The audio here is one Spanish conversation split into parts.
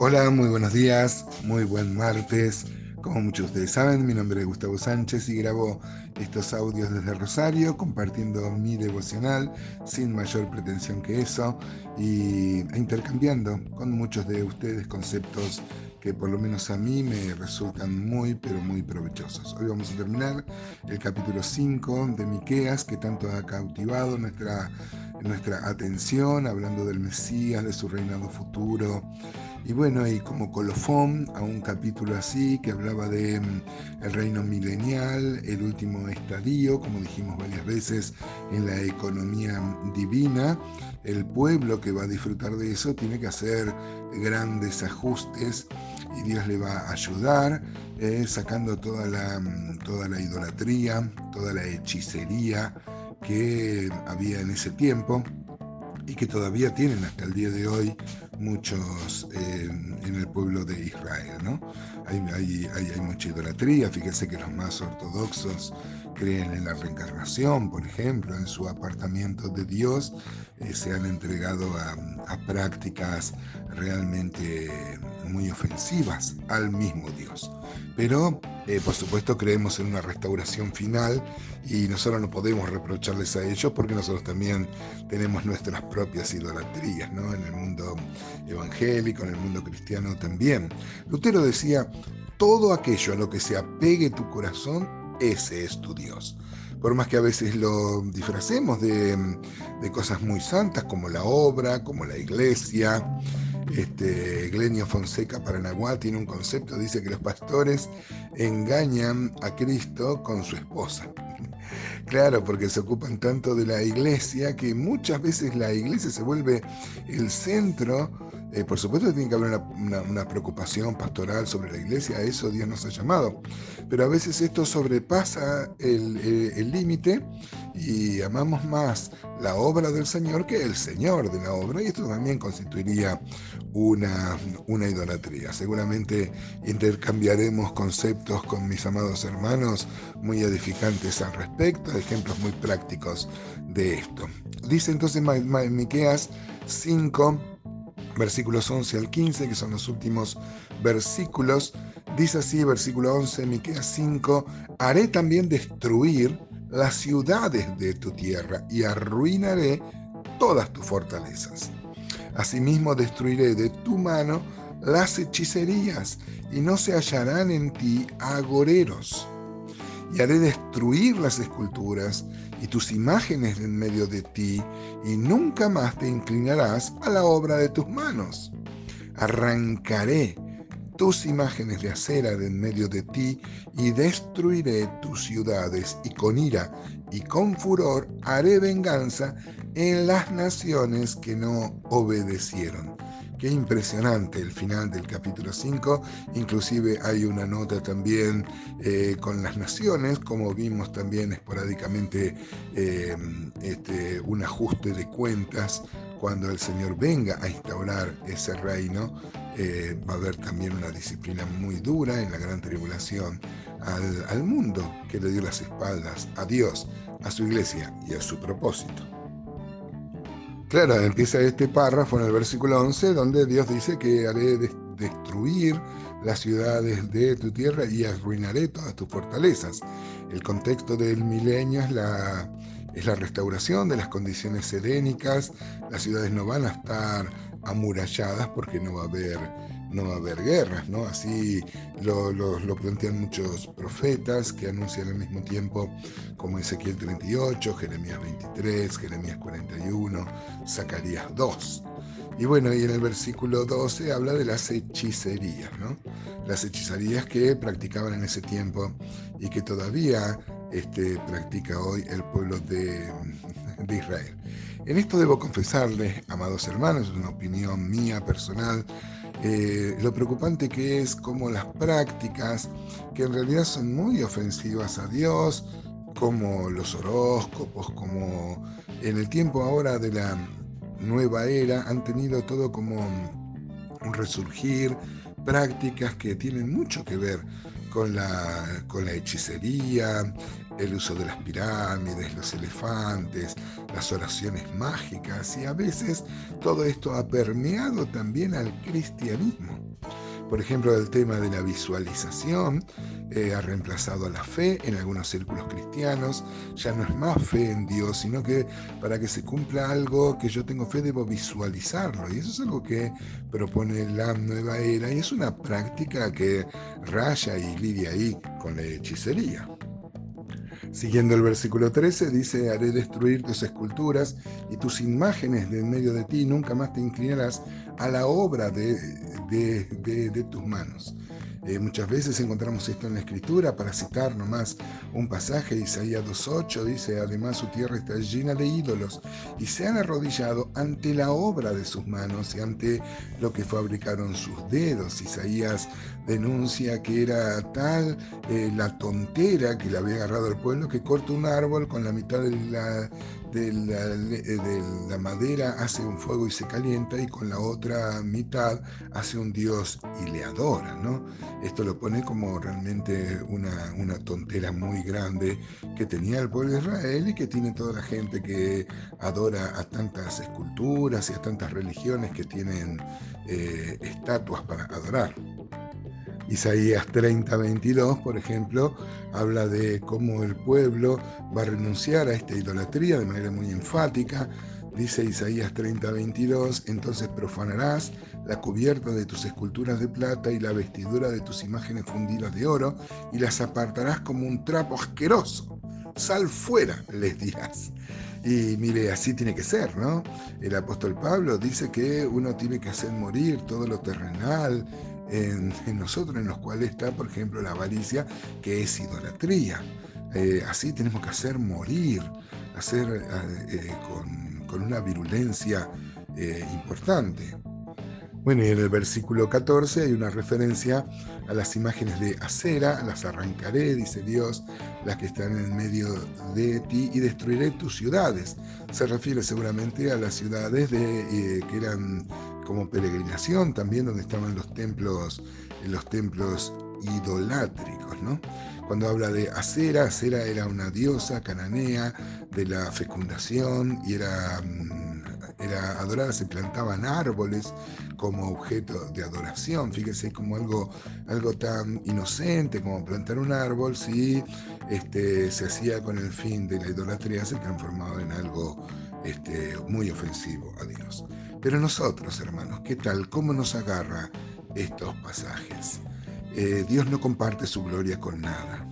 Hola, muy buenos días, muy buen martes. Como muchos de ustedes saben, mi nombre es Gustavo Sánchez y grabo estos audios desde Rosario compartiendo mi devocional sin mayor pretensión que eso y intercambiando con muchos de ustedes conceptos que por lo menos a mí me resultan muy pero muy provechosos. Hoy vamos a terminar el capítulo 5 de Miqueas que tanto ha cautivado nuestra, nuestra atención hablando del Mesías, de su reinado futuro y bueno, y como colofón a un capítulo así que hablaba de mm, el reino milenial, el último estadio, como dijimos varias veces, en la economía divina, el pueblo que va a disfrutar de eso tiene que hacer grandes ajustes y Dios le va a ayudar, eh, sacando toda la, mm, toda la idolatría, toda la hechicería que había en ese tiempo y que todavía tienen hasta el día de hoy muchos en el pueblo de Israel. ¿no? Hay, hay, hay, mucha idolatría, fíjense que los más ortodoxos creen en la reencarnación, por ejemplo, en su apartamiento de Dios, eh, se han entregado a, a prácticas realmente muy ofensivas al mismo Dios. Pero, eh, por supuesto, creemos en una restauración final y nosotros no podemos reprocharles a ellos porque nosotros también tenemos nuestras propias idolatrías, ¿no? En el mundo evangélico, en el mundo cristiano también. Lutero decía, todo aquello a lo que se apegue tu corazón, ese es tu Dios por más que a veces lo disfracemos de, de, cosas muy santas como la obra, como la iglesia, este, Glenio Fonseca Paranaguá tiene un concepto, dice que los pastores engañan a Cristo con su esposa. Claro, porque se ocupan tanto de la iglesia que muchas veces la iglesia se vuelve el centro. Eh, por supuesto tiene que haber una, preocupación pastoral sobre la iglesia, a eso Dios nos ha llamado. Pero a veces esto sobrepasa el límite y amamos más la obra del Señor que el Señor de la obra. Y esto también constituiría una, una idolatría. Seguramente intercambiaremos conceptos con mis amados hermanos muy edificantes al respecto ejemplos muy prácticos de esto. Dice entonces Miqueas 5, versículos 11 al 15, que son los últimos versículos. Dice así, versículo 11, Miqueas 5, haré también destruir las ciudades de tu tierra y arruinaré todas tus fortalezas. Asimismo destruiré de tu mano las hechicerías y no se hallarán en ti agoreros y haré destruir las esculturas y tus imágenes en medio de ti, y nunca más te inclinarás a la obra de tus manos. Arrancaré tus imágenes de acera de en medio de ti, y destruiré tus ciudades, y con ira y con furor haré venganza en las naciones que no obedecieron. Qué impresionante el final del capítulo 5. Inclusive hay una nota también eh, con las naciones, como vimos también esporádicamente eh, este, un ajuste de cuentas cuando el Señor venga a instaurar ese reino. Eh, va a haber también una disciplina muy dura en la gran tribulación al mundo que le dio las espaldas a Dios, a su iglesia y a su propósito. Claro, empieza este párrafo en el versículo 11 donde Dios dice que haré destruir las ciudades de tu tierra y arruinaré todas tus fortalezas. El contexto del milenio es la, es la restauración de las condiciones serénicas. Las ciudades no van a estar amuralladas porque no va a haber no va a haber guerras, ¿no? Así lo, plantean muchos profetas que anuncian al mismo tiempo, como Ezequiel 38, Jeremías 23, Jeremías 41, Zacarías 2. Y bueno, y en el versículo 12 habla de las hechicerías, ¿no? Las hechicerías que practicaban en ese tiempo y que todavía este, practica hoy el pueblo de, de Israel. En esto debo confesarles, amados hermanos, es una opinión mía personal, eh, lo preocupante que es como las prácticas, que en realidad son muy ofensivas a Dios, como los horóscopos, como en el tiempo ahora de la nueva era, han tenido todo como un resurgir, prácticas que tienen mucho que ver con la, con la hechicería, el uso de las pirámides, los elefantes, las oraciones mágicas y a veces todo esto ha permeado también al cristianismo. Por ejemplo, el tema de la visualización eh, ha reemplazado a la fe en algunos círculos cristianos. Ya no es más fe en Dios, sino que para que se cumpla algo que yo tengo fe debo visualizarlo. Y eso es algo que propone la nueva era y es una práctica que raya y lidia ahí con la hechicería. Siguiendo el versículo 13, dice, haré destruir tus esculturas y tus imágenes de en medio de ti, nunca más te inclinarás a la obra de, de tus manos. Eh, muchas veces encontramos esto en la escritura, para citar nomás un pasaje, Isaías 2.8 dice, además su tierra está llena de ídolos y se han arrodillado ante la obra de sus manos y ante lo que fabricaron sus dedos. Isaías denuncia que era tal eh, la tontera que le había agarrado el pueblo que corta un árbol con la mitad de la de la, madera hace un fuego y se calienta y con la otra mitad hace un dios y le adora, ¿no? Esto lo pone como realmente una, una tontera muy grande que tenía el pueblo de Israel y que tiene toda la gente que adora a tantas esculturas y a tantas religiones que tienen eh, estatuas para adorar. Isaías 30, 22, por ejemplo, habla de cómo el pueblo va a renunciar a esta idolatría de manera muy enfática. Dice Isaías 30, 22, entonces profanarás la cubierta de tus esculturas de plata y la vestidura de tus imágenes fundidas de oro y las apartarás como un trapo asqueroso. Sal fuera, les dirás. Y mire, así tiene que ser, ¿no? El apóstol Pablo dice que uno tiene que hacer morir todo lo terrenal, en, nosotros, en los cuales está, por ejemplo, la avaricia, que es idolatría. Eh, así tenemos que hacer morir, hacer eh, eh, con, una virulencia importante. Bueno, y en el versículo 14 hay una referencia a las imágenes de acera, las arrancaré, dice Dios, las que están en medio de ti, y destruiré tus ciudades. Se refiere seguramente a las ciudades de, que eran como peregrinación también donde estaban los templos, los templos idolátricos, ¿no? Cuando habla de Acera, Acera era una diosa cananea de la fecundación y era, mm, era adorada, se plantaban árboles como objeto de adoración. Fíjese como algo, algo tan inocente como plantar un árbol, si este, se hacía con el fin de la idolatría, se transformaba en algo este, muy ofensivo a Dios. Pero nosotros, hermanos, ¿qué tal? ¿Cómo nos agarra estos pasajes? Eh, Dios no comparte su gloria con nada.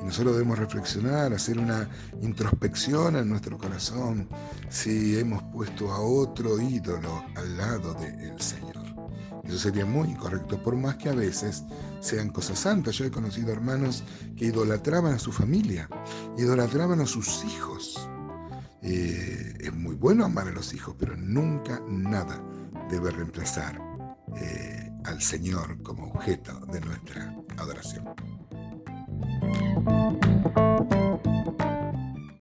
Y nosotros debemos reflexionar, hacer una introspección en nuestro corazón si hemos puesto a otro ídolo al lado del Señor. Eso sería muy incorrecto, por más que a veces sean cosas santas. Yo he conocido hermanos que idolatraban a su familia, idolatraban a sus hijos. Eh, es muy bueno amar a los hijos, pero nunca nada debe reemplazar eh, al Señor como objeto de nuestra adoración.